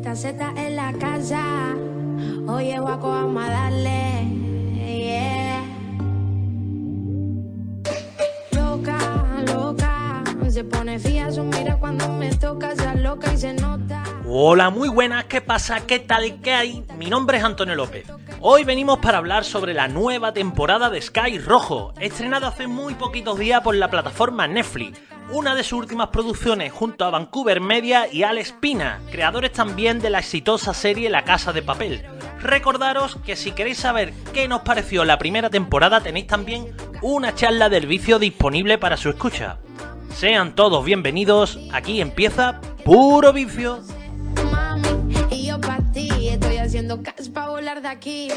Con petaceta en la casa, oye guaco, vamos a darle, yeah. Loca, loca, se pone fía su mira cuando me toca, se loca y se nota. Hola, muy buenas, ¿qué pasa? ¿Qué tal? ¿Qué hay? Mi nombre es Antonio López. Hoy venimos para hablar sobre la nueva temporada de Sky Rojo, estrenada hace muy poquitos días por la plataforma Netflix, una de sus últimas producciones junto a Vancouver Media y Alex Pina, creadores también de la exitosa serie La Casa de Papel. Recordaros que si queréis saber qué nos pareció la primera temporada tenéis también una charla del vicio disponible para su escucha. Sean todos bienvenidos, aquí empieza Puro Vicio. Haciendo cash pa' volar de aquí.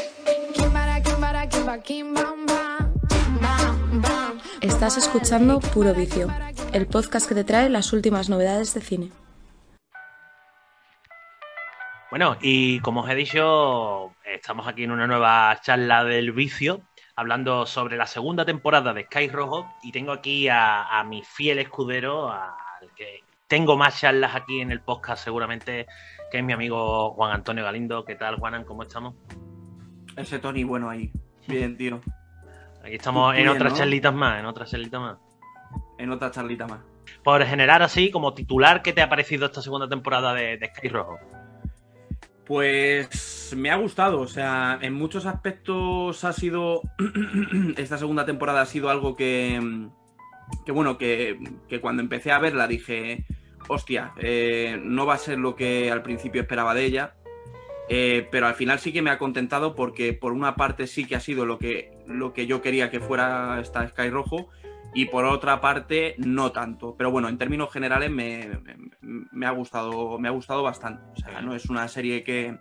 Kimbara, kimbara, kimba, kim, bam, bam, bam, bam. Estás escuchando Puro Vicio, el podcast que te trae las últimas novedades de cine. Bueno, y como os he dicho, estamos aquí en una nueva charla del vicio, hablando sobre la segunda temporada de Sky Rojo, y tengo aquí a, a mi fiel escudero, al que tengo más charlas aquí en el podcast seguramente, que es mi amigo Juan Antonio Galindo. ¿Qué tal, Juanan? ¿Cómo estamos? Ese Tony bueno ahí. Bien, tío. Aquí estamos en otras ¿no? charlitas más, en otras charlitas más. En otra charlita más. Por generar así, como titular, ¿qué te ha parecido esta segunda temporada de, de Sky Rojo? Pues me ha gustado, o sea, en muchos aspectos ha sido. Esta segunda temporada ha sido algo que. Que bueno, que, que cuando empecé a verla dije. Hostia, eh, no va a ser lo que al principio esperaba de ella. eh, pero al final sí que me ha contentado porque por una parte sí que ha sido lo que, lo que yo quería que fuera esta Sky Rojo. Y por otra parte, no tanto. Pero bueno, en términos generales me, me- me ha gustado, me ha gustado bastante. O sea, no es una serie que,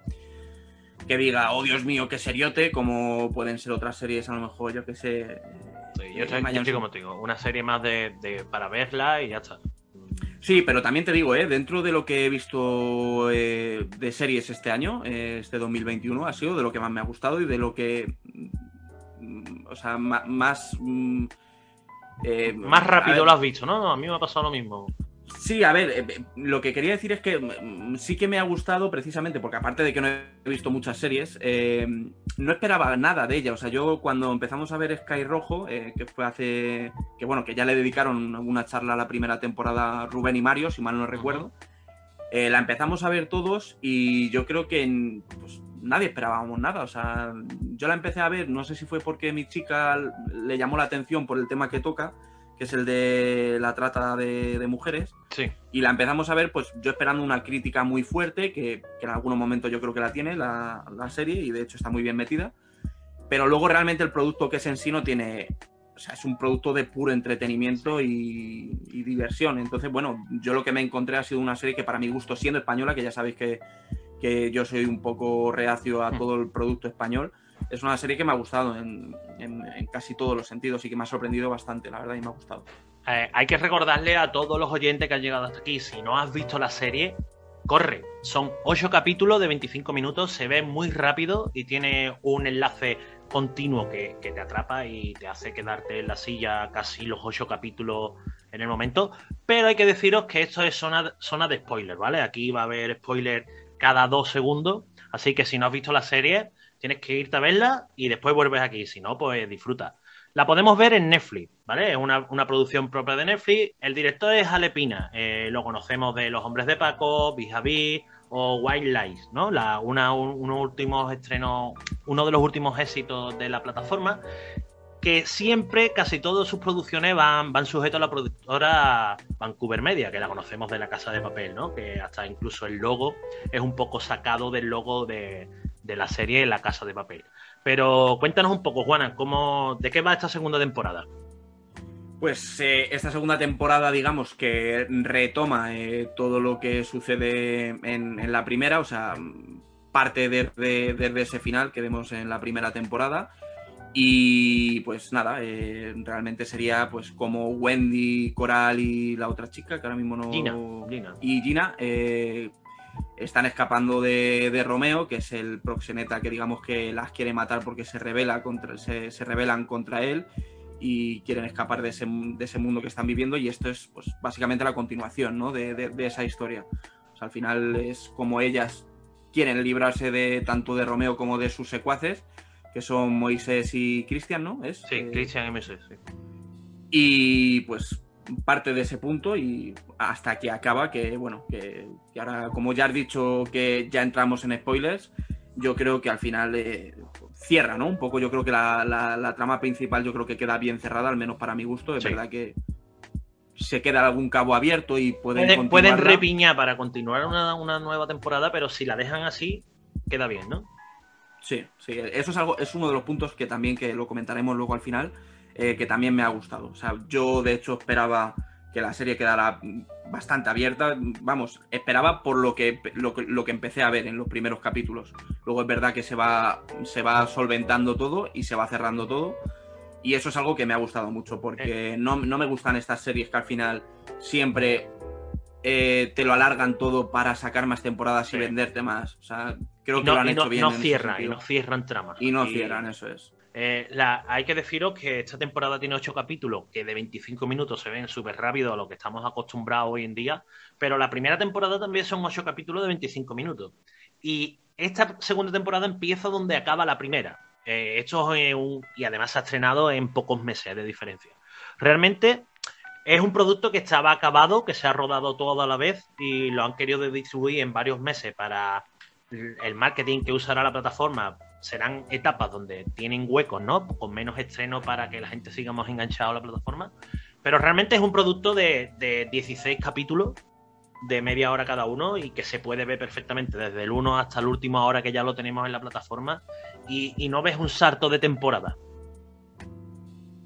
que diga, oh Dios mío, qué seriote, como pueden ser otras series, a lo mejor, yo que sé. Sí, yo, eh, yo Mayan estoy Sun. como te digo, una serie más de, de- para verla y ya está. Sí, pero también te digo, ¿eh? dentro de lo que he visto eh, de series este año, eh, este 2021, ha sido de lo que más me ha gustado y de lo que. mm, O sea, más. mm, eh, Más rápido ver, lo has visto, ¿no? A mí me ha pasado lo mismo. Sí, a ver, eh, lo que quería decir es que mm, sí que me ha gustado precisamente porque aparte de que no he visto muchas series, eh, no esperaba nada de ella. O sea, yo cuando empezamos a ver Sky Rojo, eh, que fue hace, que bueno, que ya le dedicaron una charla a la primera temporada Rubén y Mario, si mal no recuerdo, eh, la empezamos a ver todos y yo creo que mm, pues, nadie esperábamos nada. O sea, yo la empecé a ver, no sé si fue porque mi chica le llamó la atención por el tema que toca, que es el de la trata de- de mujeres. Sí. Y la empezamos a ver, pues yo esperando una crítica muy fuerte, que, que en algunos momentos yo creo que la tiene la, la serie, y de hecho está muy bien metida. Pero luego realmente el producto que es en sí no tiene. O sea, es un producto de puro entretenimiento y, y diversión. Entonces, bueno, yo lo que me encontré ha sido una serie que para mi gusto, siendo española, que ya sabéis que, que yo soy un poco reacio a Mm. todo el producto español, es una serie que me ha gustado en, casi todos los sentidos y que me ha sorprendido bastante, la verdad, y me ha gustado. Eh, hay que recordarle a todos los oyentes que han llegado hasta aquí, si no has visto la serie, corre. Son 8 capítulos de 25 minutos, se ve muy rápido y tiene un enlace continuo que, te atrapa y te hace quedarte en la silla casi los 8 capítulos en el momento. Pero hay que deciros que esto es zona, zona de spoiler, ¿vale? Aquí va a haber spoiler cada dos segundos, así que si no has visto la serie, tienes que irte a verla y después vuelves aquí, si no, pues disfruta. La podemos ver en Netflix, ¿vale? Es una, una producción propia de Netflix. El director es Ale Pina, eh, lo conocemos de Los Hombres de Paco, Vis o Wild Lies, ¿no? La, una, un- últimos estrenos, uno de los últimos éxitos de la plataforma, que siempre, casi todas sus producciones van, van a la productora Vancouver Media, que la conocemos de la Casa de Papel, ¿no? Que hasta incluso el logo es un poco sacado del logo de, de la serie La Casa de Papel. Pero cuéntanos un poco, Juana, ¿cómo, ¿de qué va esta segunda temporada? Pues eh, esta segunda temporada, digamos, que retoma eh, todo lo que sucede en, en la primera, o sea, parte desde, desde ese final que vemos en la primera temporada. Y pues nada, eh, realmente sería pues como Wendy, Coral y la otra chica, que ahora mismo no. Gina, Gina. Y Gina eh, están escapando de, de Romeo, que es el proxeneta que digamos que las quiere matar porque se revela contra, se, se rebelan contra él y quieren escapar de ese, de ese mundo que están viviendo. Y esto es pues básicamente la continuación ¿no? de, de, esa historia. O sea, al final es como ellas quieren librarse de tanto de Romeo como de sus secuaces que son Moisés y Cristian, ¿no? ¿Es? Sí, Eh, Cristian y Moisés, sí. y pues parte de ese punto y hasta que acaba, que bueno, que, que ahora, como ya has dicho que ya entramos en spoilers, yo creo que al final eh, cierra, ¿no? Un poco, yo creo que la, la- la trama principal yo creo que queda bien cerrada, al menos para mi gusto. Es Sí. verdad que se queda algún cabo abierto y pueden, Pueden, pueden repiñar para continuar una, una nueva temporada, pero si la dejan así, queda bien, ¿no? Sí, sí, eso es algo, es uno de los puntos que también que lo comentaremos luego al final, eh, que también me ha gustado. O sea, yo de hecho esperaba que la serie quedara bastante abierta. Vamos, esperaba por lo que, lo, que- lo que empecé a ver en los primeros capítulos. Luego es verdad que se va, se va solventando todo y se va cerrando todo. Y eso es algo que me ha gustado mucho, porque no, no me gustan estas series que al final siempre eh, te lo alargan todo para sacar más temporadas Sí. y venderte más. O sea, creo que no, lo han no- hecho bien. no cierran, y no cierran tramas. Y no cierran, eso es. Eh, hay que deciros que esta temporada tiene 8 capítulos que de 25 minutos se ven súper rápido a lo que estamos acostumbrados hoy en día, pero la primera temporada también son 8 capítulos de 25 minutos. Y esta segunda temporada empieza donde acaba la primera. Eh, esto es un- y además se ha estrenado en pocos meses de diferencia. Realmente es un producto que estaba acabado, que se ha rodado todo a la vez y lo han querido distribuir en varios meses para el marketing que usará la plataforma serán etapas donde tienen huecos, ¿no? Con menos estreno para que la gente siga más enganchado a la plataforma. Pero realmente es un producto de, de 16 capítulos de media hora cada uno y que se puede ver perfectamente desde el 1 hasta el último hora que ya lo tenemos en la plataforma y, y no ves un salto de temporada.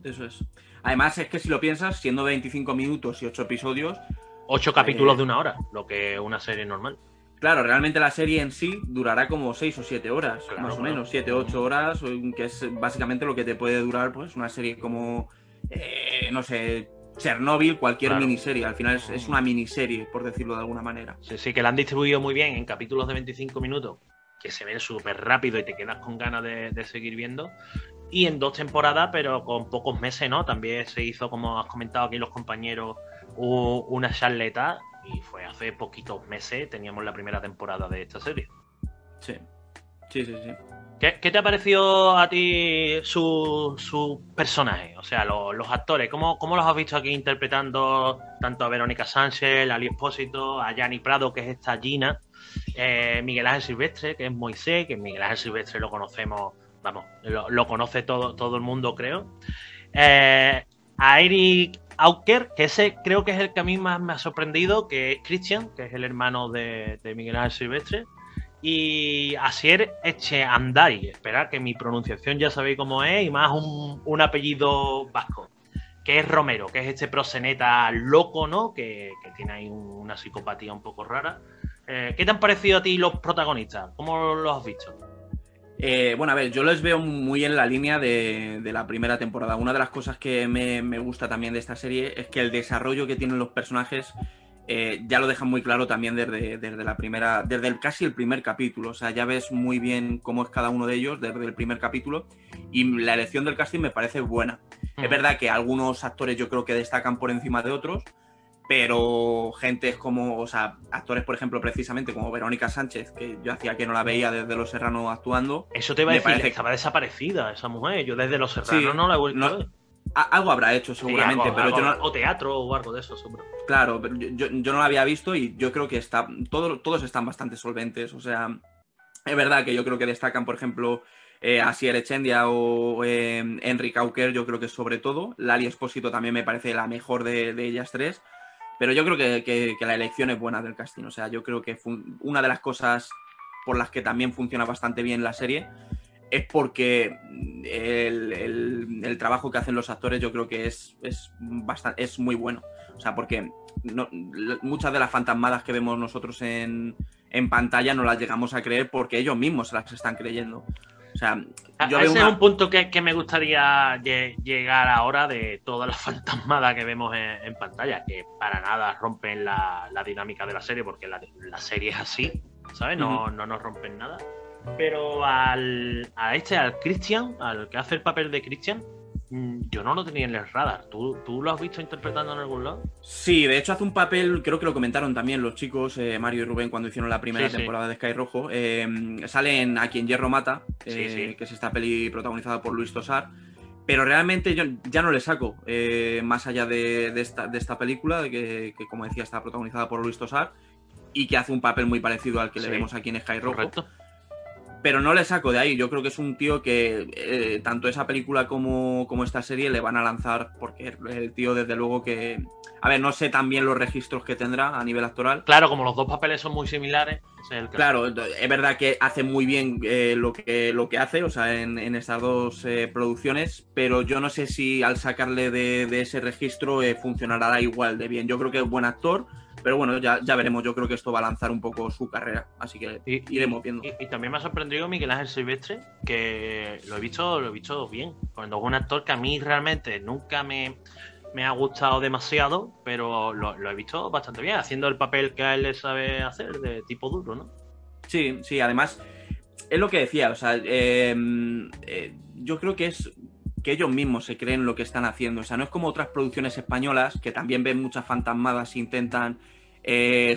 Eso es. Además, es que si lo piensas, siendo 25 minutos y 8 episodios, Ocho capítulos Eh. de una hora, lo que es una serie normal. Claro, realmente la serie en sí durará como 6 o 7 horas, Claro, más o menos, 7 o 8 horas, que es básicamente lo que te puede durar pues una serie como, eh, no sé, Chernobyl, cualquier Claro. miniserie. Al final es, es una miniserie, por decirlo de alguna manera. Sí, sí, que la han distribuido muy bien en capítulos de 25 minutos, que se ven súper rápido y te quedas con ganas de, de seguir viendo. Y en dos temporadas, pero con pocos meses, ¿no? También se hizo, como has comentado aquí los compañeros, una charleta. Y fue hace poquitos meses, teníamos la primera temporada de esta serie. Sí. Sí, sí, sí. ¿Qué, qué te ha parecido a ti su, su personaje? O sea, lo- los actores, ¿cómo, ¿cómo los has visto aquí interpretando tanto a Verónica Sánchez, a Ali Espósito, a Yanni Prado, que es esta Gina, eh, Miguel Ángel Silvestre, que es Moisés, que Miguel Ángel Silvestre lo conocemos, vamos, lo, lo conoce todo, todo el mundo, creo. Eh, a Eric Auker, que ese creo que es el que a mí más me ha sorprendido, que es Christian, que es el hermano de, Miguel Ángel Silvestre. Y Asier Echeandari, esperad que mi pronunciación ya sabéis cómo es, y más un, un apellido vasco, que es Romero, que es este proseneta loco, ¿no? Que, que tiene ahí un- una psicopatía un poco rara. Eh, ¿Qué te han parecido a ti los protagonistas? ¿Cómo los has visto? Eh, bueno, a ver, yo les veo muy en la línea de, de la primera temporada. Una de las cosas que me, me gusta también de esta serie es que el desarrollo que tienen los personajes eh, ya lo dejan muy claro también desde, desde la primera, desde el, casi el primer capítulo. O sea, ya ves muy bien cómo es cada uno de ellos desde el primer capítulo. Y la elección del casting me parece buena. Es verdad que algunos actores yo creo que destacan por encima de otros, pero gente como, o sea, actores, por ejemplo, precisamente como Verónica Sánchez, que yo hacía que no la veía desde Los Serrano actuando, Eso te iba a decir, parece- estaba desaparecida esa mujer. Yo desde Los Serranos Sí, no la he vuelto no- a ver. algo habrá hecho Sí, seguramente, algo- pero yo algo- no, O teatro o algo de eso, seguro. claro, pero yo, no la había visto y yo creo que está, todo- todos están bastante solventes, o sea, es verdad que yo creo que destacan, por ejemplo, eh, Asier Echendia o eh, Enric Auker, yo creo que sobre todo, Lali Espósito también me parece la mejor de, de ellas tres, pero yo creo que, que- la elección es buena del casting, o sea, yo creo que una de las cosas por las que también funciona bastante bien la serie es porque el, el- el trabajo que hacen los actores yo creo que es, es, bastante, es muy bueno. O sea, porque muchas de las fantasmadas que vemos nosotros en, en pantalla no las llegamos a creer porque ellos mismos se las están creyendo. O sea, yo ese una- es un punto que, que me gustaría lle- llegar ahora de todas las fantasmadas que vemos en, en pantalla, que para nada rompen la, la dinámica de la serie, porque la, la serie es así, ¿sabes? No, no nos rompen nada. Pero al, a este, al Christian, al que hace el papel de Christian, yo no lo tenía en el radar. ¿Tú, ¿Tú lo has visto interpretando en algún lado? Sí, de hecho hace un papel, creo que lo comentaron también los chicos, eh, Mario y Rubén, cuando hicieron la primera Sí, sí. temporada de Sky Rojo. eh, sale en A quien Hierro Mata, eh, Sí, que es esta peli protagonizada por Luis Tosar. Pero realmente yo ya no le saco, eh, más allá de, de esta, de esta película, que, que, como decía está protagonizada por Luis Tosar y que hace un papel muy parecido al que le vemos aquí en Sky Rojo Correcto. Pero no le saco de ahí. Yo creo que es un tío que eh, tanto esa película como, como esta serie le van a lanzar, porque el tío, desde luego que. A ver, no sé también los registros que tendrá a nivel actoral. Claro, como los dos papeles son muy similares, es el. Claro, es verdad que hace muy bien eh, lo, que, lo que hace, o sea, en, en estas dos eh, producciones, pero yo no sé si al sacarle de, de ese registro funcionará igual de bien. Yo creo que es buen actor, pero bueno, ya, ya veremos. Yo creo que esto va a lanzar un poco su carrera, así que Y- iremos viendo. Y, y también me ha sorprendido Miguel Ángel Silvestre, que lo he visto, lo he visto bien. Cuando es un actor que a mí realmente nunca me, me ha gustado demasiado, pero lo, lo he visto bastante bien, haciendo el papel que a él le sabe hacer, de tipo duro, ¿no? Sí, sí, además, es lo que decía, o sea, eh, eh, yo creo que es que ellos mismos se creen lo que están haciendo, o sea, no es como otras producciones españolas que también ven muchas fantasmadas e intentan eh,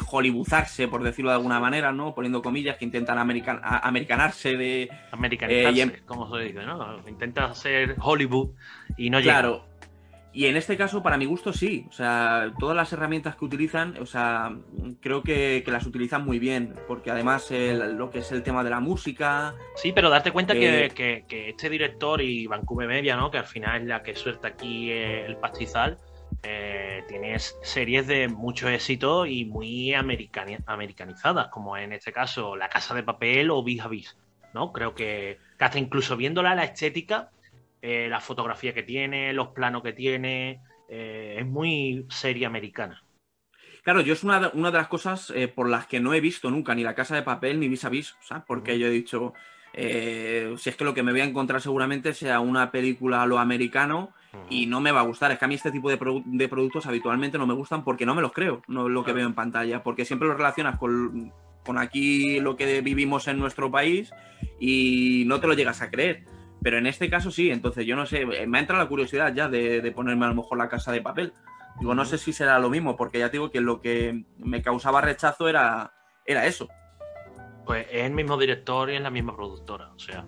por decirlo de alguna manera, ¿no? Poniendo comillas, que intentan american- a- americanarse de... Americanizarse, Eh, en- como se dice, ¿no? Intenta hacer Hollywood y no llega. Claro. Y en este caso, para mi gusto, sí. O sea, todas las herramientas que utilizan, o sea, creo que, que las utilizan muy bien. Porque además el- lo que es el tema de la música, Sí, pero darte cuenta Eh, que, que- que este director y Vancouver Media, ¿no? Que al final es la que suelta aquí eh, el pastizal, eh, tiene s- series de mucho éxito y muy americani- americanizadas, como en este caso La Casa de Papel o Vis a Vis, ¿no? Creo que, que hasta incluso viéndola la estética, eh, la fotografía que tiene, los planos que tiene, eh, es muy serie americana. Claro, yo es una de, una de las cosas eh, por las que no he visto nunca ni La Casa de Papel ni Vis a Vis, ¿sabes? Porque yo he dicho, eh, si es que lo que me voy a encontrar seguramente sea una película a lo americano y no me va a gustar. Es que a mí este tipo de, produ- de productos habitualmente no me gustan porque no me los creo, no lo que veo en pantalla, porque siempre los relacionas con, con aquí lo que vivimos en nuestro país y no te lo llegas a creer. Pero en este caso sí, entonces yo no sé, eh, me ha entrado la curiosidad ya de, de ponerme a lo mejor la casa de papel. Digo, no sé si será lo mismo, porque ya te digo que lo que me causaba rechazo era, era eso. Pues es el mismo director y es la misma productora, o sea...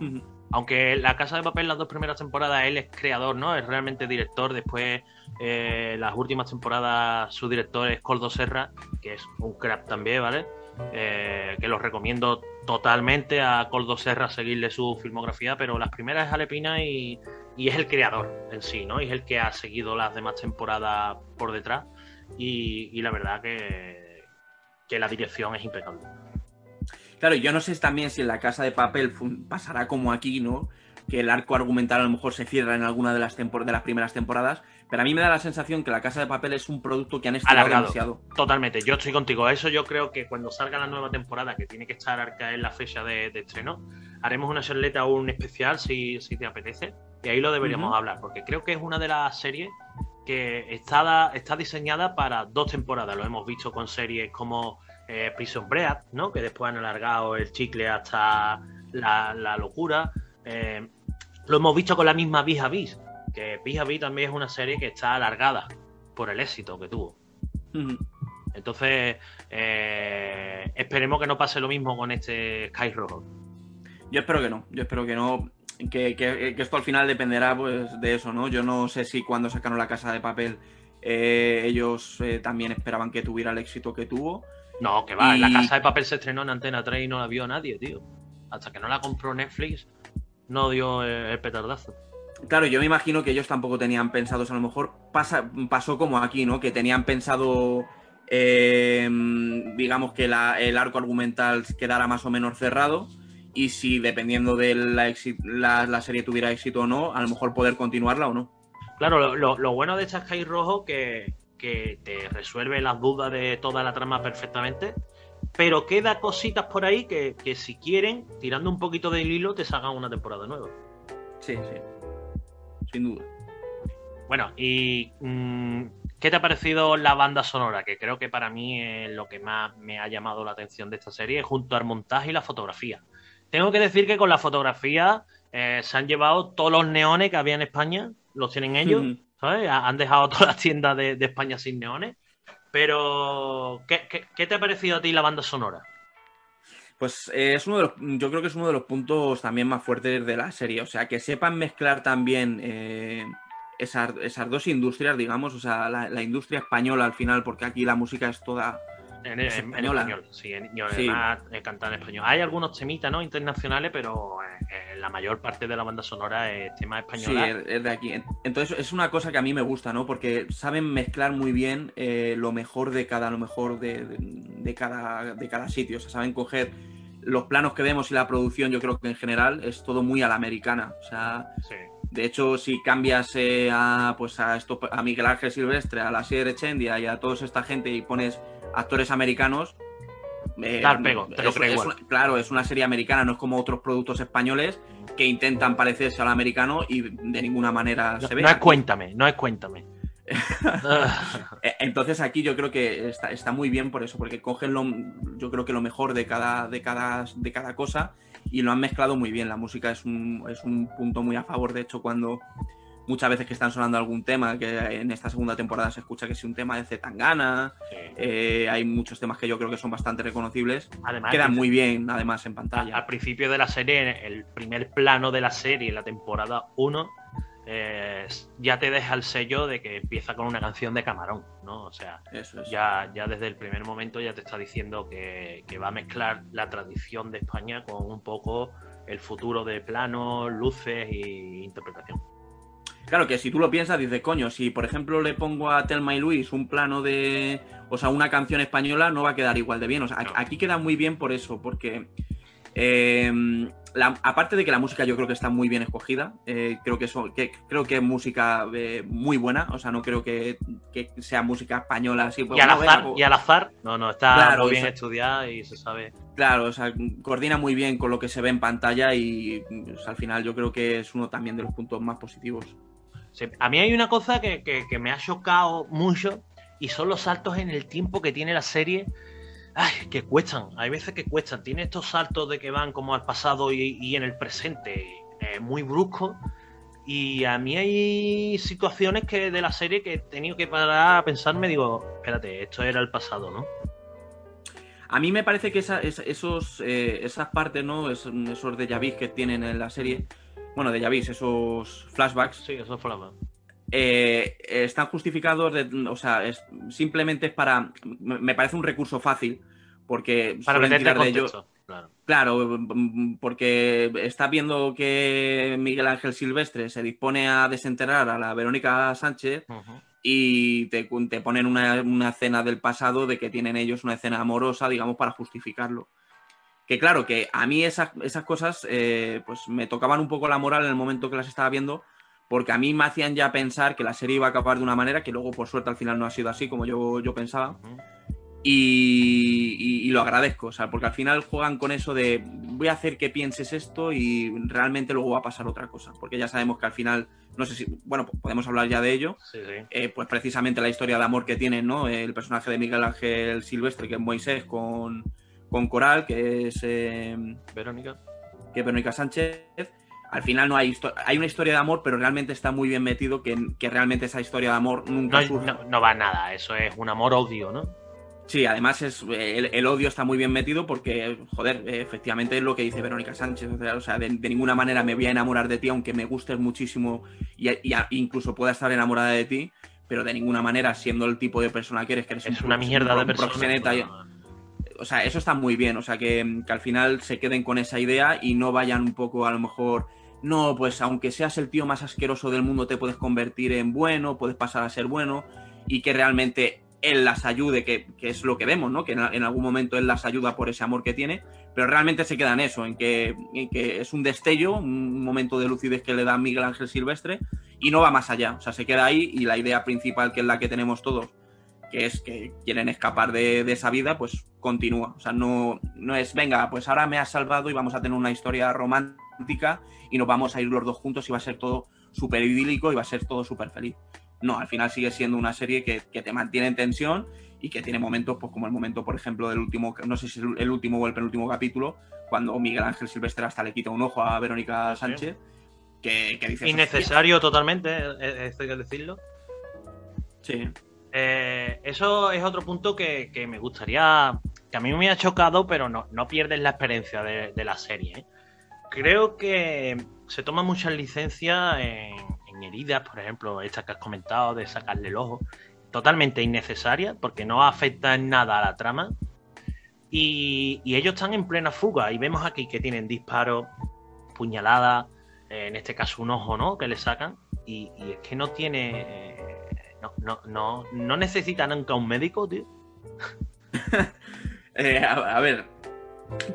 mm. Aunque La Casa de Papel, las dos primeras temporadas, él es creador, ¿no? Es realmente director. Después, eh, las últimas temporadas, su director es Coldo Serra, que es un crack también, ¿vale? Eh, que lo recomiendo totalmente a Coldo Serra seguirle su filmografía, pero las primeras es Alepina y, es el creador en sí, ¿no? Y es el que ha seguido las demás temporadas por detrás. Y, y la verdad que, que la dirección es impecable. Claro, yo no sé también si en la casa de papel pasará como aquí, ¿no? Que el arco argumental a lo mejor se cierra en alguna de las, tempor- de las primeras temporadas, pero a mí me da la sensación que la casa de papel es un producto que han estirado Alargado. demasiado. Totalmente, yo estoy contigo. Eso yo creo que cuando salga la nueva temporada, que tiene que estar al caer la fecha de, de estreno, haremos una charleta o un especial si, si te apetece. Y ahí lo deberíamos hablar, porque creo que es una de las series que está, está diseñada para dos temporadas. Lo hemos visto con series como eh, Prison Break, ¿no? Que después han alargado el chicle hasta la, la locura. Eh, lo hemos visto con la misma Vis a Vis, que Vis a Vis también es una serie que está alargada por el éxito que tuvo. Entonces, eh, esperemos que no pase lo mismo con este Sky Rojo. Yo espero que no, yo espero que no. Que, que- que esto al final dependerá pues, de eso, ¿no? Yo no sé si cuando sacaron la casa de papel eh, ellos eh, también esperaban que tuviera el éxito que tuvo. No, que va, Y- la casa de papel se estrenó en Antena 3 y no la vio nadie, tío. Hasta que no la compró Netflix, no dio el, petardazo. Claro, yo me imagino que ellos tampoco tenían pensados, a lo mejor pasa, pasó como aquí, ¿no? Que tenían pensado, eh, digamos, que la- el arco argumental quedara más o menos cerrado y si dependiendo de la, la- la serie tuviera éxito o no, a lo mejor poder continuarla o no. Claro, lo, lo- lo bueno de esta Sky Rojo que, que te resuelve las dudas de toda la trama perfectamente, pero queda cositas por ahí que, que si quieren, tirando un poquito del hilo, te sacan una temporada nueva. Sí, sí. Sin duda. Bueno, y mm, ¿qué te ha parecido la banda sonora? Que creo que para mí es lo que más me ha llamado la atención de esta serie, junto al montaje y la fotografía. Tengo que decir que con la fotografía eh, se han llevado todos los neones que había en España, los tienen ellos. Han dejado todas las tiendas de, de España sin neones. Pero, ¿qué, qué, qué te ha parecido a ti la banda sonora? Pues eh, es uno de los, yo creo que es uno de los puntos también más fuertes de la serie. O sea, que sepan mezclar también eh, esas, esas dos industrias, digamos, o sea, la industria española al final, porque aquí la música es toda. En, Es en- en español, sí, en, yo Sí. además cantado en español. Hay algunos temitas, ¿no? Internacionales, pero eh, eh, la mayor parte de la banda sonora es tema Sí, española. es, es de aquí. Entonces es una cosa que a mí me gusta, ¿no? Porque saben mezclar muy bien eh, lo mejor de cada, lo mejor de, de- de cada, de cada sitio. O sea, saben coger los planos que vemos y la producción, yo creo que en general es todo muy a la americana. O sea, Sí. De hecho, si cambias eh, a, pues a, esto, a Miguel Ángel Silvestre, a la Sierra Echendia y a toda esta gente y pones actores americanos. eh, Claro, pego, te lo es- creo es igual. una- claro, es una serie americana, no es como otros productos españoles que intentan parecerse al americano y de ninguna manera No, se ve. no es cuéntame, no es cuéntame. Eh, Entonces aquí yo creo que está, está muy bien por eso, porque cogen lo, yo creo que lo mejor de cada, de cada, de cada cosa y lo han mezclado muy bien. La música es un, es un punto muy a favor, de hecho, cuando muchas veces que están sonando algún tema, que en esta segunda temporada se escucha que es un tema de Zetangana, sí. eh, hay muchos temas que yo creo que son bastante reconocibles, Además, quedan muy bien además en pantalla. Al principio de la serie, el primer plano de la serie, la temporada 1, eh, ya te deja el sello de que empieza con una canción de Camarón, ¿no? O sea, Eso es. ya, ya desde el primer momento ya te está diciendo que, que va a mezclar la tradición de España con un poco el futuro de planos, luces e interpretación. Claro que si tú lo piensas, dices, coño, si por ejemplo le pongo a Telma y Luis un plano de. O sea, una canción española, no va a quedar igual de bien. O sea, aquí- queda muy bien por eso, porque. eh, la- aparte de que la música yo creo que está muy bien escogida, eh, creo que, eso, que creo que es música eh, muy buena, o sea, no creo que, que sea música española así. pues, y, al azar, pues- y al azar, no, no, está Claro, muy bien estudiada y se sabe. Claro, o sea, coordina muy bien con lo que se ve en pantalla y pues, al final yo creo que es uno también de los puntos más positivos. A mí hay una cosa que, que- me ha chocado mucho y son los saltos en el tiempo que tiene la serie. Ay, que cuestan, hay veces que cuestan. Tiene estos saltos de que van como al pasado y, en el presente, eh, muy bruscos. Y a mí hay situaciones que de la serie que he tenido que parar a pensarme, digo, espérate, esto era el pasado, ¿no? A mí me parece que esa- es- esos, eh, esas partes, ¿no? Es- esos déjà vus que tienen en la serie, bueno, déjà vus, esos flashbacks, Sí, eso fue la eh, están justificados, de- o sea, es, simplemente es para, me parece un recurso fácil, porque Para meterte de ello- claro. Claro, porque está viendo que Miguel Ángel Silvestre se dispone a desenterrar a la Verónica Sánchez y te, te ponen una, una escena del pasado de que tienen ellos una escena amorosa, digamos, para justificarlo. Que claro, que a mí esas, esas cosas eh, pues me tocaban un poco la moral en el momento que las estaba viendo, porque a mí me hacían ya pensar que la serie iba a acabar de una manera que luego por suerte al final no ha sido así como yo, yo pensaba. Y, y- y lo agradezco, o sea, porque al final juegan con eso de voy a hacer que pienses esto y realmente luego va a pasar otra cosa, porque ya sabemos que al final, no sé si, bueno, podemos hablar ya de ello, Sí, sí. eh, pues precisamente la historia de amor que tiene, ¿no? El personaje de Miguel Ángel Silvestre, que es Moisés, con, con Coral, que es, eh, Verónica. que es Verónica Sánchez. Al final no hay hay una historia de amor, pero realmente está muy bien metido que, que realmente esa historia de amor nunca No, surge. no, no va a nada, eso es un amor-odio, ¿no? Sí, además es el, el odio está muy bien metido porque, joder, efectivamente es lo que dice Verónica Sánchez. O sea, de, de ninguna manera me voy a enamorar de ti, aunque me gustes muchísimo y, y a- incluso pueda estar enamorada de ti, pero de ninguna manera siendo el tipo de persona que eres, que eres Es un una mierda un de persona. O sea, eso está muy bien. O sea, que, que al final se queden con esa idea y no vayan un poco, a lo mejor, no, pues aunque seas el tío más asqueroso del mundo, te puedes convertir en bueno, puedes pasar a ser bueno y que realmente él las ayude, que, que es lo que vemos, ¿no? Que en, en, algún momento él las ayuda por ese amor que tiene, pero realmente se queda en eso, en que, en que es un destello, un momento de lucidez que le da Miguel Ángel Silvestre y no va más allá, o sea, se queda ahí y la idea principal, que es la que tenemos todos, que es que quieren escapar de, de esa vida, pues continúa, o sea, no, no es, venga, pues ahora me has salvado y vamos a tener una historia romántica y nos vamos a ir los dos juntos y va a ser todo súper idílico y va a ser todo súper feliz. No, al final sigue siendo una serie que, que, te mantiene en tensión y que tiene momentos, pues como el momento, por ejemplo, del último, no sé si es el último o el penúltimo capítulo, cuando Miguel Ángel Silvestre hasta le quita un ojo a Verónica Sánchez, que, que dice... Innecesario totalmente, esto hay que decirlo. Sí. Eh, eso es otro punto que, me gustaría, que a mí me ha chocado, pero no, no pierdes la experiencia de, la serie. ¿eh? Creo que se toma muchas licencias en, heridas, por ejemplo, esta que has comentado de sacarle el ojo, totalmente innecesaria porque no afecta en nada a la trama. Y, ellos están en plena fuga y vemos aquí que tienen disparos, puñaladas, en este caso un ojo, ¿no? Que le sacan y, y es que no tiene, eh, no, no, no, no, necesita nunca un médico, tío. eh, a, a, ver,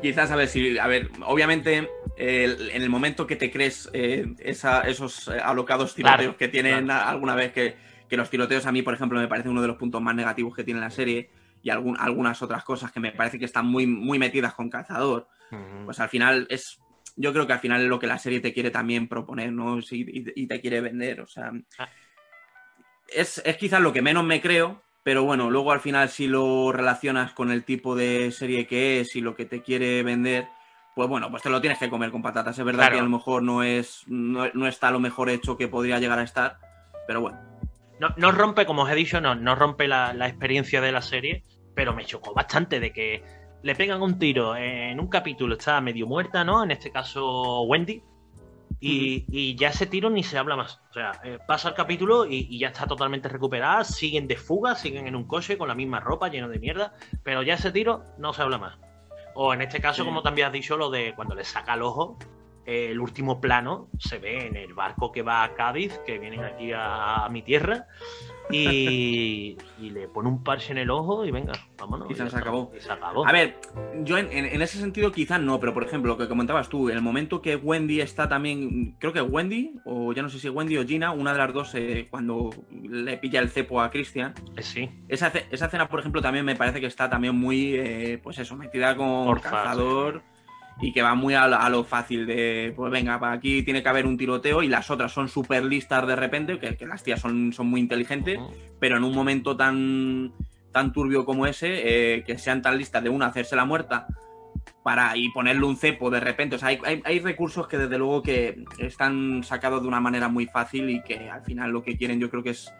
quizás a ver si, a ver, obviamente en el momento que te crees eh, esa, esos alocados tiroteos claro, que tienen claro. alguna vez que, que, los tiroteos a mí, por ejemplo, me parece uno de los puntos más negativos que tiene la serie y algún, algunas otras cosas que me parece que están muy, muy metidas con Cazador, uh -huh. pues al final es, yo creo que al final es lo que la serie te quiere también proponer, ¿no? Y, y, y te quiere vender, o sea, ah. Es, es quizás lo que menos me creo, pero bueno, luego al final si lo relacionas con el tipo de serie que es y lo que te quiere vender, pues bueno, pues te lo tienes que comer con patatas. Es verdad claro. que a lo mejor no es no, no, está lo mejor hecho que podría llegar a estar, pero bueno. No, no rompe, como os he dicho, no, no rompe la, la, experiencia de la serie, pero me chocó bastante de que le pegan un tiro en un capítulo, está medio muerta, ¿no? En este caso, Wendy. Y, y ya ese tiro ni se habla más. O sea, eh, pasa el capítulo y, y, ya está totalmente recuperada. Siguen de fuga, siguen en un coche con la misma ropa, lleno de mierda. Pero ya ese tiro no se habla más. O en este caso, sí. como también has dicho, lo de cuando le saca el ojo, eh, el último plano se ve en el barco que va a Cádiz, que vienen aquí a, a mi tierra, y, y, le pone un parche en el ojo y venga, vámonos. Y se, acabó. Se acabó. A ver, yo en, en, ese sentido quizás no, pero por ejemplo, lo que comentabas tú, el momento que Wendy está también, creo que Wendy, o ya no sé si Wendy o Gina, una de las dos, eh, cuando le pilla el cepo a Christian. Eh, sí. Esa, esa escena, por ejemplo, también me parece que está también muy, eh, pues eso, metida con cazador. Sí y que va muy a, a, lo fácil de, pues venga, aquí tiene que haber un tiroteo y las otras son súper listas de repente, que, que, las tías son, son muy inteligentes, uh -huh. pero en un momento tan, tan turbio como ese, eh, que sean tan listas de una hacerse la muerta para y ponerle un cepo de repente, o sea, hay, hay, hay recursos que desde luego que están sacados de una manera muy fácil y que al final lo que quieren yo creo que es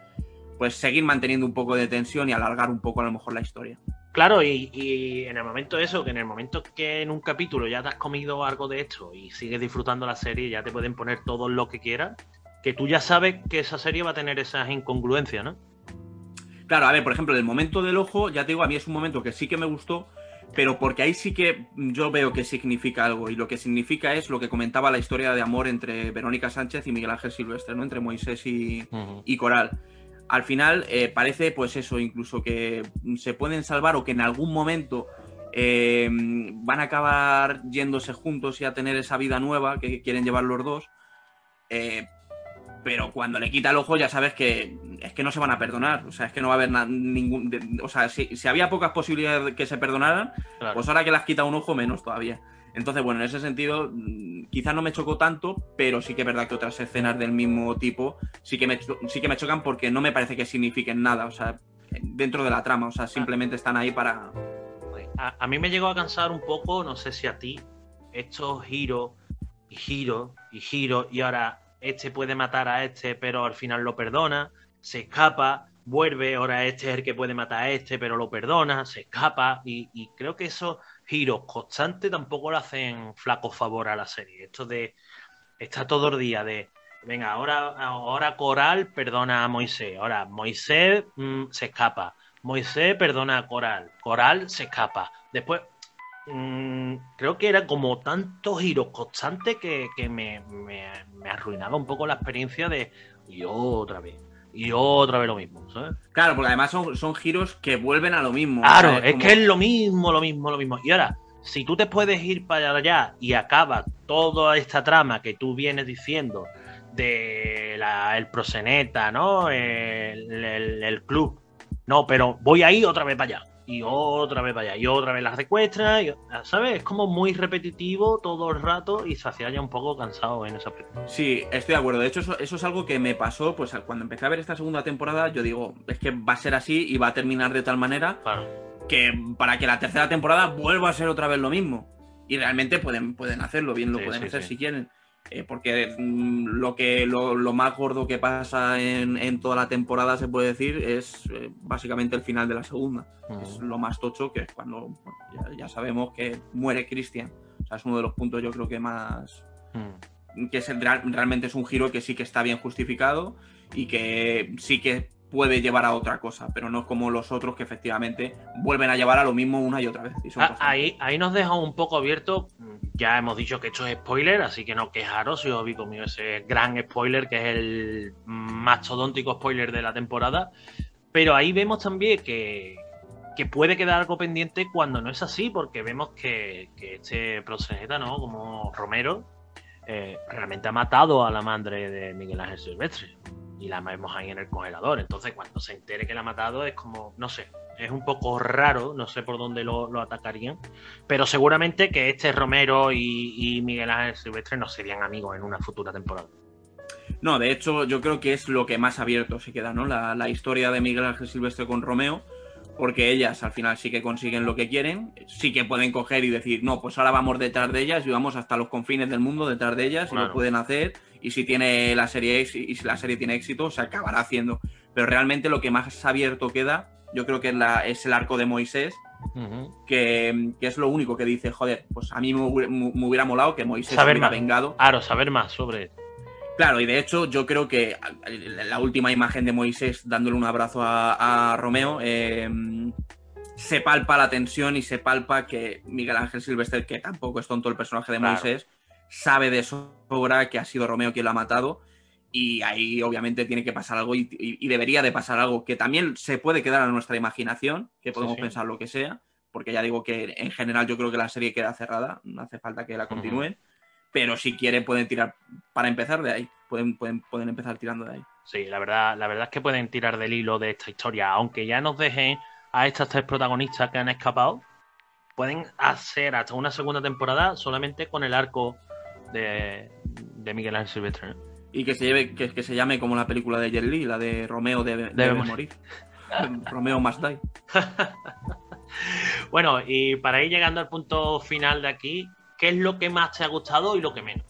pues seguir manteniendo un poco de tensión y alargar un poco a lo mejor la historia. Claro, y, y, en el momento de eso, que en el momento que en un capítulo ya te has comido algo de esto y sigues disfrutando la serie, ya te pueden poner todo lo que quieras, que tú ya sabes que esa serie va a tener esas incongruencias, ¿no? Claro, a ver, por ejemplo, el momento del ojo, ya te digo, a mí es un momento que sí que me gustó, pero porque ahí sí que yo veo que significa algo, y lo que significa es lo que comentaba la historia de amor entre Verónica Sánchez y Miguel Ángel Silvestre, ¿no? Entre Moisés y, uh -huh. y Coral al final eh, parece pues eso, incluso que se pueden salvar o que en algún momento eh, van a acabar yéndose juntos y a tener esa vida nueva que quieren llevar los dos. Eh, pero cuando le quita el ojo ya sabes que es que no se van a perdonar. O sea, es que no va a haber ningún... De, o sea, si, si, había pocas posibilidades de que se perdonaran, claro. pues ahora que las quita un ojo menos todavía. Entonces, bueno, en ese sentido, mm, quizás no me chocó tanto, pero sí que es verdad que otras escenas del mismo tipo sí que me, sí que me chocan porque no me parece que signifiquen nada, o sea, dentro de la trama, o sea, simplemente están ahí para... A, a mí me llegó a cansar un poco, no sé si a ti, estos giros y giros y giros, y ahora este puede matar a este, pero al final lo perdona, se escapa, vuelve, ahora este es el que puede matar a este, pero lo perdona, se escapa, y, y creo que eso giros constantes tampoco le hacen flaco favor a la serie. Esto de. Está todo el día de. Venga, ahora, ahora Coral perdona a Moisés. Ahora Moisés mmm, se escapa. Moisés perdona a Coral. Coral se escapa. Después. Mmm, creo que era como tantos giros constantes que, que me, me, me, arruinaba un poco la experiencia de. Y otra vez. Y otra vez lo mismo, ¿sabes? Claro, porque además son, son giros que vuelven a lo mismo. Claro, ¿sabes? es Como- que es lo mismo, lo mismo, lo mismo. Y ahora, si tú te puedes ir para allá y acabas toda esta trama que tú vienes diciendo de la- el proseneta, ¿no? El, el- el club. No, pero voy ahí otra vez para allá. Y otra vez allá. Y otra vez la secuestra. y- ¿Sabes? Es como muy repetitivo todo el rato y se hacía ya un poco cansado en ese aspecto. Sí, estoy de acuerdo. De hecho, eso, eso es algo que me pasó, pues cuando empecé a ver esta segunda temporada, yo digo, es que va a ser así y va a terminar de tal manera Claro. que para que la tercera temporada vuelva a ser otra vez lo mismo. Y realmente pueden, pueden hacerlo, bien lo Sí, pueden sí, hacer sí. si quieren. Eh, porque mm, lo que lo, lo más gordo que pasa en, en toda la temporada, se puede decir, es eh, básicamente el final de la segunda. Es lo más tocho, que es cuando bueno, ya, ya sabemos que muere Christian. O sea, es uno de los puntos yo creo que más, que es realmente es un giro que sí que está bien justificado y que sí que puede llevar a otra cosa, pero no como los otros que efectivamente vuelven a llevar a lo mismo una y otra vez. y son Ah, ahí, ahí nos deja un poco abierto. Ya hemos dicho que esto es spoiler, así que no quejaros si os vi conmigo ese gran spoiler, que es el mastodóntico spoiler de la temporada. Pero ahí vemos también que, que puede quedar algo pendiente cuando no es así, porque vemos que, que este proseneta, ¿no? Como Romero, eh, realmente ha matado a la madre de Miguel Ángel Silvestre. Y la vemos ahí en el congelador. Entonces, cuando se entere que la ha matado, es como, no sé, es un poco raro, no sé por dónde lo, lo atacarían, pero seguramente que este Romero y, y Miguel Ángel Silvestre no serían amigos en una futura temporada. No, de hecho, yo creo que es lo que más abierto se queda, ¿no? La, la historia de Miguel Ángel Silvestre con Romeo, porque ellas al final sí que consiguen lo que quieren, sí que pueden coger y decir, no, pues ahora vamos detrás de ellas y vamos hasta los confines del mundo detrás de ellas y Claro. lo pueden hacer. Y si tiene la serie y si la serie tiene éxito, se acabará haciendo. Pero realmente lo que más abierto queda, yo creo que es, la- es el arco de Moisés, que, que es lo único que dice, joder, pues a mí me, hubiera- me hubiera molado que Moisés Saber hubiera más. vengado. Claro, saber más sobre Claro, y de hecho yo creo que la última imagen de Moisés dándole un abrazo a, a Romeo eh, se palpa la tensión y se palpa que Miguel Ángel Silvestre, que tampoco es tonto el personaje de Claro. Moisés, sabe de sobra que ha sido Romeo quien lo ha matado y ahí obviamente tiene que pasar algo y, debería de pasar algo que también se puede quedar a nuestra imaginación, que podemos sí. pensar lo que sea, porque ya digo que en general yo creo que la serie queda cerrada, no hace falta que la continúen, pero si quieren pueden tirar para empezar de ahí, pueden, pueden, pueden empezar tirando de ahí. Sí, la verdad, la verdad es que pueden tirar del hilo de esta historia, aunque ya nos dejen a estas tres protagonistas que han escapado, pueden hacer hasta una segunda temporada solamente con el arco de, de Miguel Ángel Silvestre. Y que se lleve, que, que se llame como la película de Jet Li, la de Romeo debe, morir. Romeo must die. Bueno, y para ir llegando al punto final de aquí, ¿qué es lo que más te ha gustado y lo que menos?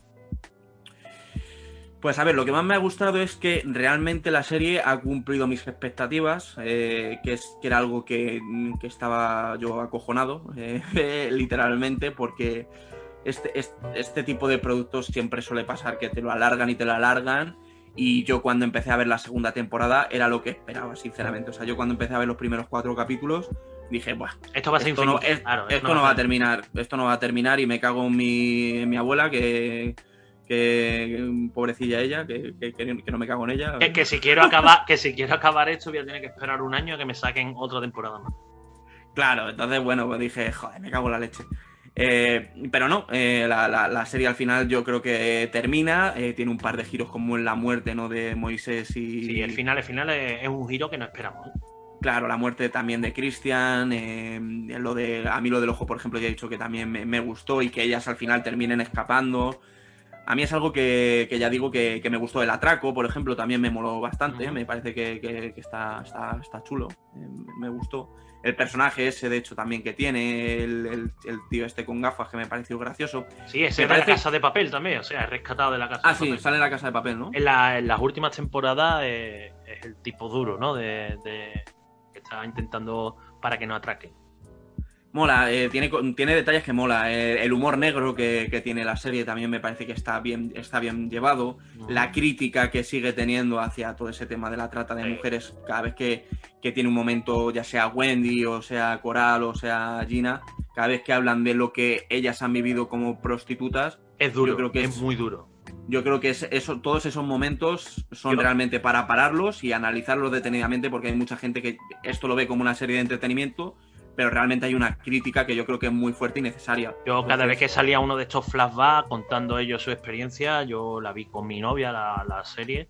Pues a ver, lo que más me ha gustado es que realmente la serie ha cumplido mis expectativas, eh, que, es, que era algo que, estaba yo acojonado, eh, literalmente, porque este, este, este tipo de productos siempre suele pasar que te lo alargan y te lo alargan. Y yo cuando empecé a ver la segunda temporada era lo que esperaba, sinceramente. O sea, yo cuando empecé a ver los primeros cuatro capítulos dije, Buah, Esto va a ser esto no, infinito. es- Claro, esto no va a terminar, esto no va a terminar y me cago en mi, en mi abuela que, que pobrecilla ella, que, que- que- que no me cago en ella. Que, que si quiero acabar, que si quiero acabar esto voy a tener que esperar un año a que me saquen otra temporada más. Claro, entonces bueno, pues dije, joder, me cago en la leche. Eh, pero no, eh, la, la- la serie al final yo creo que termina, eh, tiene un par de giros como en la muerte ¿no? de Moisés y... Sí, el final, el final es, es un giro que no esperamos. Claro, la muerte también de Christian, eh, lo de, a mí lo del ojo, por ejemplo, ya he dicho que también me, me gustó y que ellas al final terminen escapando. A mí es algo que, que ya digo que, que me gustó. El atraco, por ejemplo, también me moló bastante. Me parece que, está, está, está chulo. eh, me gustó. El personaje ese, de hecho, también que tiene, el, el- el tío este con gafas, que me pareció gracioso. Sí, ese Me de la casa de papel también, o sea, es rescatado de la casa Ah, de sí, papel. sale en la casa de papel, ¿no? En, la- en las últimas temporadas eh, es el tipo duro, ¿no? De, de- está intentando para que no atraquen. Mola, eh, tiene, tiene detalles que mola. Eh, el humor negro que, que tiene la serie también me parece que está bien, está bien llevado. La crítica que sigue teniendo hacia todo ese tema de la trata de Sí. mujeres, cada vez que, que tiene un momento, ya sea Wendy, o sea Coral, o sea Gina, cada vez que hablan de lo que ellas han vivido como prostitutas, Es duro, Yo creo que es, es- muy duro. Yo creo que es- eso, todos esos momentos son Yo- realmente para pararlos y analizarlos detenidamente, porque hay mucha gente que esto lo ve como una serie de entretenimiento, pero realmente hay una crítica que yo creo que es muy fuerte y necesaria. Yo cada Entonces, vez que salía uno de estos flashbacks contando ellos su experiencia, yo la vi con mi novia, la, la serie,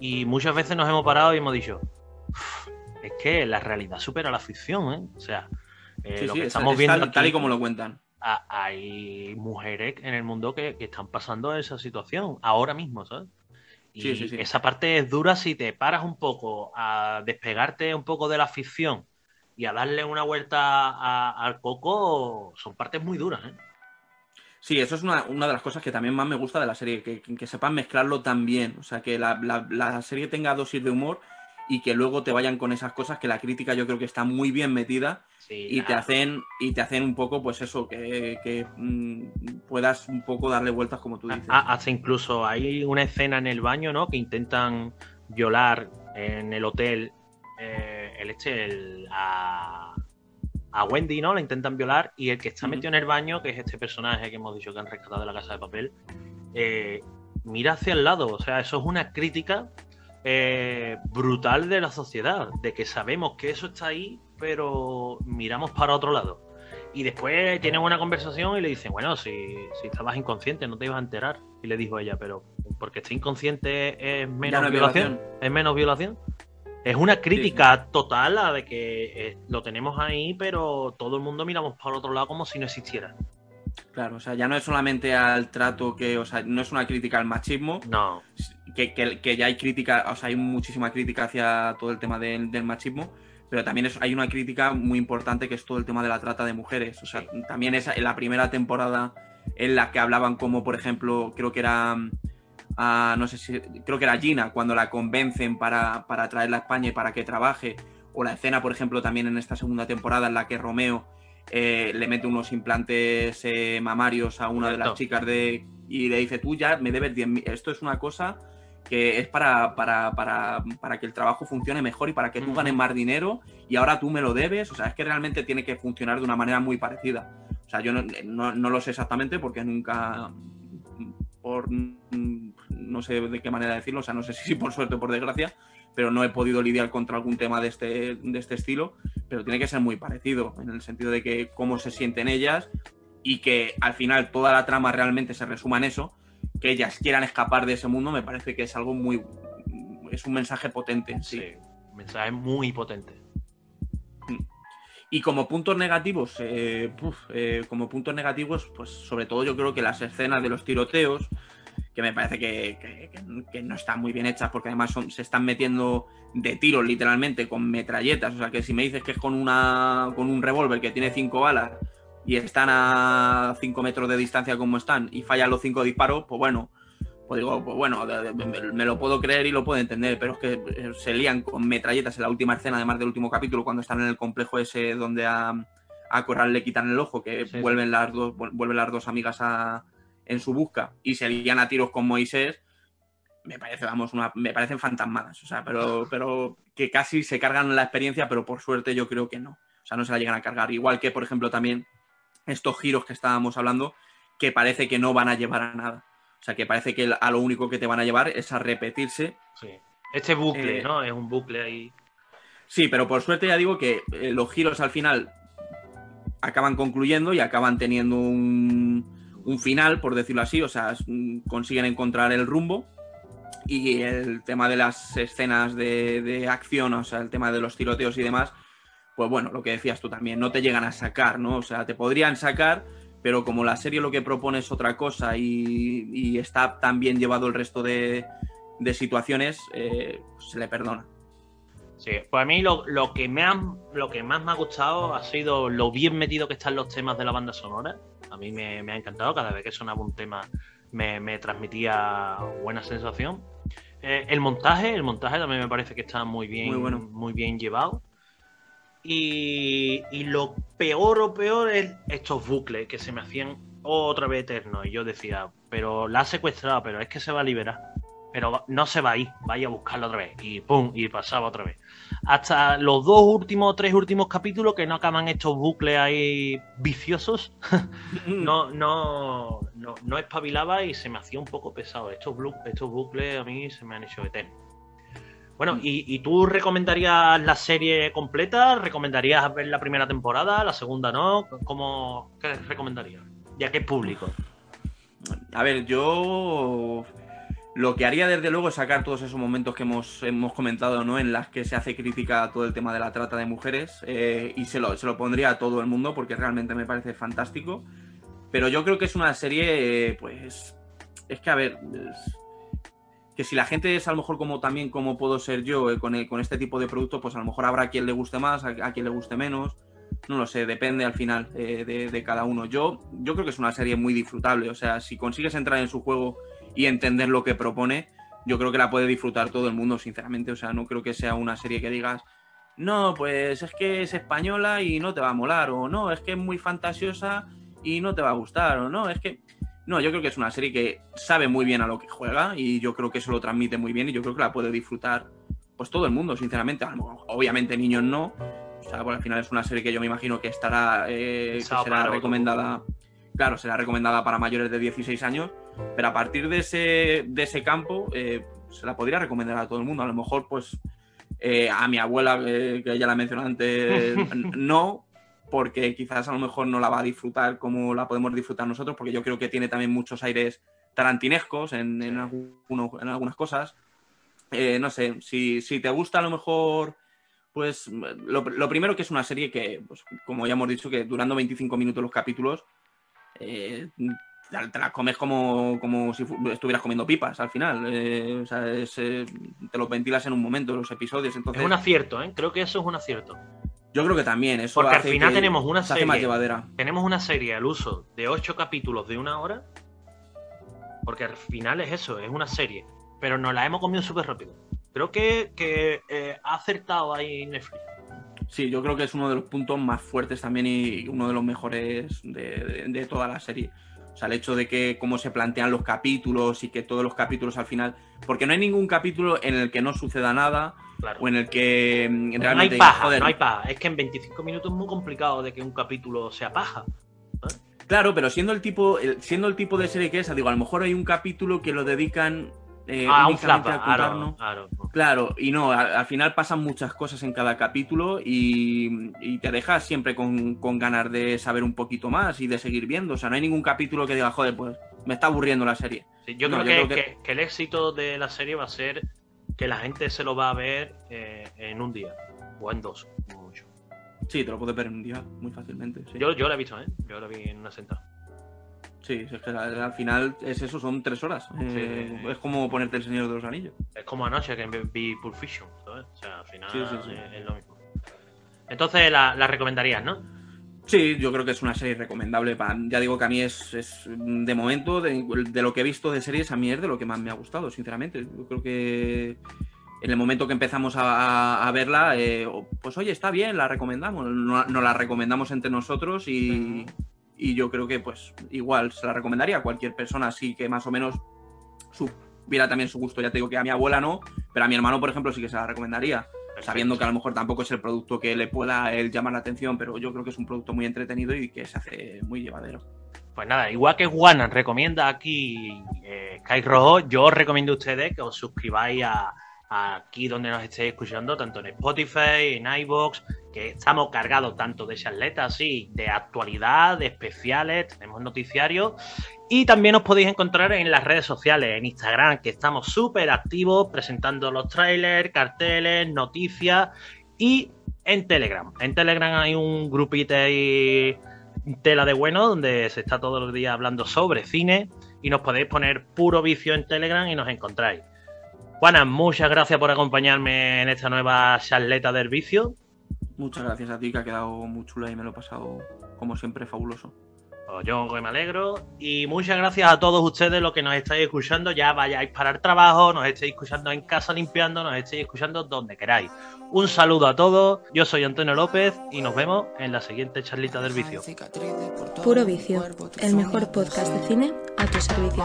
y muchas veces nos hemos parado y hemos dicho, "Uf, es que la realidad supera la ficción, ¿eh? O sea, eh, sí, lo sí, que es- estamos es viendo tal, tal y como lo cuentan. A- hay mujeres en el mundo que, que están pasando esa situación ahora mismo, ¿sabes? Y Sí, sí, sí. esa parte es dura si te paras un poco a despegarte un poco de la ficción y a darle una vuelta a- al coco, son partes muy duras, ¿eh? Sí, eso es una, una de las cosas que también más me gusta de la serie, que, que sepan mezclarlo tan bien. O sea, que la, la- la serie tenga dosis de humor y que luego te vayan con esas cosas que la crítica yo creo que está muy bien metida Sí, y te hacen y te hacen un poco pues eso que, que, mm, puedas un poco darle vueltas como tú dices Hace incluso hay una escena en el baño, ¿no? Que intentan violar en el hotel eh, el este el- a, a Wendy, ¿no? La intentan violar y el que está metido en el baño, que es este personaje que hemos dicho que han rescatado de la casa de papel, eh, mira hacia el lado. O sea, eso es una crítica eh, brutal de la sociedad, de que sabemos que eso está ahí, pero miramos para otro lado. Y después tienen una conversación y le dicen, bueno, si, si estabas inconsciente no te ibas a enterar. Y le dijo ella, pero porque esté inconsciente es menos no es violación. violación. Es menos violación. Es una crítica total a de que eh, lo tenemos ahí, pero todo el mundo miramos para otro lado como si no existiera. Claro o sea ya no es solamente al trato que o sea no es una crítica al machismo. No. que, que- que ya hay crítica o sea hay muchísima crítica hacia todo el tema del, del machismo pero también es- hay una crítica muy importante que es todo el tema de la trata de mujeres. O sea también es en la primera temporada en la que hablaban como por ejemplo creo que era ah, no sé si creo que era Gina cuando la convencen para, para traerla a España y para que trabaje. O la escena por ejemplo también en esta segunda temporada en la que Romeo eh, le mete unos implantes eh, mamarios a una de las chicas de y le dice tú ya me debes 10.000 esto es una cosa que es para, para, para, para que el trabajo funcione mejor y para que tú ganes más dinero y ahora tú me lo debes. O sea, es que realmente tiene que funcionar de una manera muy parecida. O sea, yo no, no- no lo sé exactamente porque nunca, por no sé de qué manera decirlo, o sea, no sé si por suerte o por desgracia, pero no he podido lidiar contra algún tema de este, de este estilo, pero tiene que ser muy parecido, en el sentido de que cómo se sienten ellas y que al final toda la trama realmente se resuma en eso, que ellas quieran escapar de ese mundo, me parece que es algo muy... es un mensaje potente, sí. Sí. Un mensaje muy potente. Y como puntos negativos, eh, puf, eh, como puntos negativos, pues sobre todo yo creo que las escenas de los tiroteos, que me parece que, que- no están muy bien hechas, porque además son- se están metiendo de tiros literalmente con metralletas. O sea que si me dices que es con una con un revólver que tiene cinco balas y están a cinco metros de distancia como están y fallan los cinco disparos, pues bueno, pues digo, pues bueno, me, lo puedo creer y lo puedo entender, pero es que eh, se lían con metralletas en la última escena, además del último capítulo, cuando están en el complejo ese donde a, a Corral le quitan el ojo, que Sí, sí. vuelven las dos, vuel- vuelven las dos amigas a- en su busca y se lían a tiros con Moisés, me parece, vamos, una, me parecen fantasmadas, o sea, pero, pero que casi se cargan la experiencia, pero por suerte yo creo que no. O sea, no se la llegan a cargar. Igual que, por ejemplo, también estos giros que estábamos hablando, que parece que no van a llevar a nada. O sea, que parece que a lo único que te van a llevar es a repetirse. Sí. Este bucle, Eh, ¿no? Es un bucle ahí. Sí, pero por suerte ya digo que eh, los giros al final acaban concluyendo y acaban teniendo un, un final, por decirlo así. O sea, mm, consiguen encontrar el rumbo. Y el tema de las escenas de, acción, o sea, el tema de los tiroteos y demás, pues bueno, lo que decías tú también, no te llegan a sacar, ¿no? O sea, te podrían sacar, pero como la serie lo que propone es otra cosa y, está tan bien llevado el resto de, situaciones, eh, pues se le perdona. Sí, pues a mí lo, que me lo que más me ha gustado ha sido lo bien metido que están los temas de la banda sonora. A mí me, me ha encantado, cada vez que sonaba un tema me, me transmitía buena sensación. Eh, el montaje, el montaje también me parece que está muy bien, Muy bueno. muy bien llevado. Y, y lo peor o peor es estos bucles que se me hacían otra vez eternos. Y yo decía, pero la ha secuestrado, pero es que se va a liberar. pero no se va ahí, vaya a buscarlo otra vez. Y pum, y pasaba otra vez. Hasta los dos últimos, tres últimos capítulos que no acaban estos bucles ahí viciosos, no, no, no, no espabilaba y se me hacía un poco pesado. Estos, estos bucles a mí se me han hecho eternos. Bueno, ¿y, ¿y, tú recomendarías la serie completa? ¿Recomendarías ver la primera temporada? ¿La segunda no? ¿Cómo, ¿Qué recomendarías? Ya que es público. A ver, yo lo que haría desde luego es sacar todos esos momentos que hemos, hemos comentado, ¿no? En las que se hace crítica a todo el tema de la trata de mujeres eh, y se lo, se lo pondría a todo el mundo porque realmente me parece fantástico. Pero yo creo que es una serie, eh, pues, es que a ver, que si la gente es a lo mejor como también como puedo ser yo eh, con, con, este tipo de productos, pues a lo mejor habrá quien le guste más, a, a quien le guste menos. No lo sé, depende al final de, de, cada uno. Yo, yo creo que es una serie muy disfrutable. O sea, si consigues entrar en su juego y entender lo que propone, yo creo que la puede disfrutar todo el mundo, sinceramente. O sea, no creo que sea una serie que digas, no, pues es que es española y no te va a molar, o no, es que es muy fantasiosa y no te va a gustar, o no, es que... No, yo creo que es una serie que sabe muy bien a lo que juega y yo creo que eso lo transmite muy bien y yo creo que la puede disfrutar pues todo el mundo, sinceramente. Obviamente niños no. O sea, bueno, al final es una serie que yo me imagino que estará, eh, que será recomendada, claro, será recomendada para mayores de 16 años, pero a partir de ese, de ese campo eh, se la podría recomendar a todo el mundo. A lo mejor, pues, eh, a mi abuela, eh, que ya la mencioné antes, no, porque quizás a lo mejor no la va a disfrutar como la podemos disfrutar nosotros, porque yo creo que tiene también muchos aires tarantinescos en, en, alguno, en algunas cosas. Eh, no sé, si, si, te gusta a lo mejor, pues lo, lo, primero que es una serie que, pues, como ya hemos dicho, que durando 25 minutos los capítulos, eh, te las comes como, como si estuvieras comiendo pipas al final. Eh, o sea, es, eh, te los ventilas en un momento los episodios. Entonces... Es un acierto, ¿eh? Creo que eso es un acierto. Yo creo que también. Eso Porque al final tenemos una serie. Más llevadera. Tenemos una serie al uso de ocho capítulos de una hora. Porque al final es eso, es una serie. Pero nos la hemos comido súper rápido. Creo que, que eh, ha acertado ahí Netflix. Sí, yo creo que es uno de los puntos más fuertes también y uno de los mejores de, de, de toda la serie. O sea, el hecho de que cómo se plantean los capítulos y que todos los capítulos al final. Porque no hay ningún capítulo en el que no suceda nada. Claro. O en el que no, realmente. No hay paja, joder, no hay paja. Es que en 25 minutos es muy complicado de que un capítulo sea paja. ¿eh? Claro, pero siendo el tipo, siendo el tipo de serie que es, digo, a lo mejor hay un capítulo que lo dedican eh, ah, un flapa, claro, claro, claro, y no, al, al, final pasan muchas cosas en cada capítulo y, y te dejas siempre con, con, ganas de saber un poquito más y de seguir viendo. O sea, no hay ningún capítulo que diga, joder, pues me está aburriendo la serie. Sí, yo, no, creo, yo que, creo que... Que, que, el éxito de la serie va a ser que la gente se lo va a ver eh, en un día o en dos, mucho. Sí, te lo puedes ver en un día muy fácilmente. Sí. Yo, yo la he visto, ¿eh? Yo la vi en una sentada. Sí, es que al final es eso, son tres horas. Sí. Eh, es como ponerte el Señor de los Anillos. Es como anoche que vi Pulp Fiction, ¿sabes? O sea, al final sí, sí, es, es, lo mismo. Entonces la, la, recomendarías, ¿no? Sí, yo creo que es una serie recomendable. Para, ya digo que a mí es, es de momento, de, de, lo que he visto de series, a mí es de lo que más me ha gustado, sinceramente. Yo creo que en el momento que empezamos a, a, a verla, eh, pues oye, está bien, la recomendamos. Nos no la recomendamos entre nosotros y... Uh -huh y yo creo que pues igual se la recomendaría a cualquier persona así que más o menos supiera también su gusto. Ya te digo que a mi abuela no, pero a mi hermano, por ejemplo, sí que se la recomendaría. Sabiendo que a lo mejor tampoco es el producto que le pueda él llamar la atención, pero yo creo que es un producto muy entretenido y que se hace muy llevadero. Pues nada, igual que Juan recomienda aquí eh, Sky Rojo, yo os recomiendo a ustedes que os suscribáis a, aquí donde nos estéis escuchando, tanto en Spotify, en iVoox, que estamos cargados tanto de charletas, sí, de actualidad, de especiales, tenemos noticiarios. Y también os podéis encontrar en las redes sociales, en Instagram, que estamos súper activos presentando los trailers, carteles, noticias. Y en Telegram. En Telegram hay un grupito ahí, tela de bueno, donde se está todos los días hablando sobre cine. Y nos podéis poner puro vicio en Telegram y nos encontráis. Juana, muchas gracias por acompañarme en esta nueva charleta del vicio. Muchas gracias a ti, que ha quedado muy chula y me lo he pasado, como siempre, fabuloso. Pues yo me alegro. Y muchas gracias a todos ustedes los que nos estáis escuchando. Ya vayáis para el trabajo, nos estéis escuchando en casa limpiando, nos estéis escuchando donde queráis. Un saludo a todos. Yo soy Antonio López y nos vemos en la siguiente charlita del vicio. Puro Vicio, el mejor podcast de cine a tu servicio.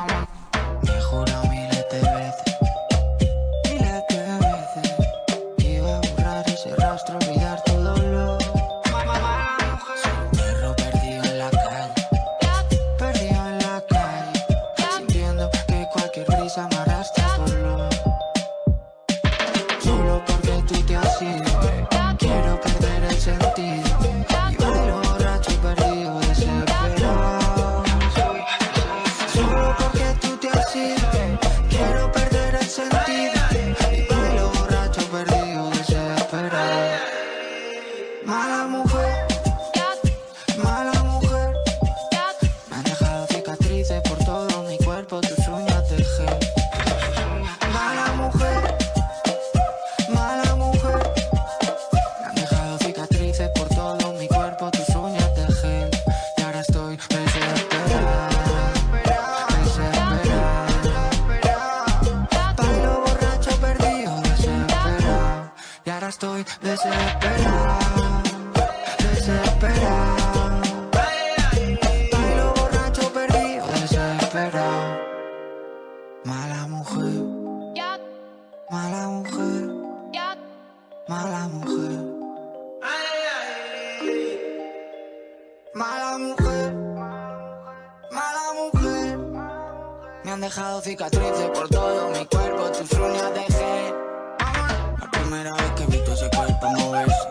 estoy desesperado, desesperado. Bailo borracho perdido, desesperado. Mala mujer, mala mujer, mala mujer. Mala mujer, mala mujer. Me han dejado cicatrices por todo mi cuerpo, tus uñas como es.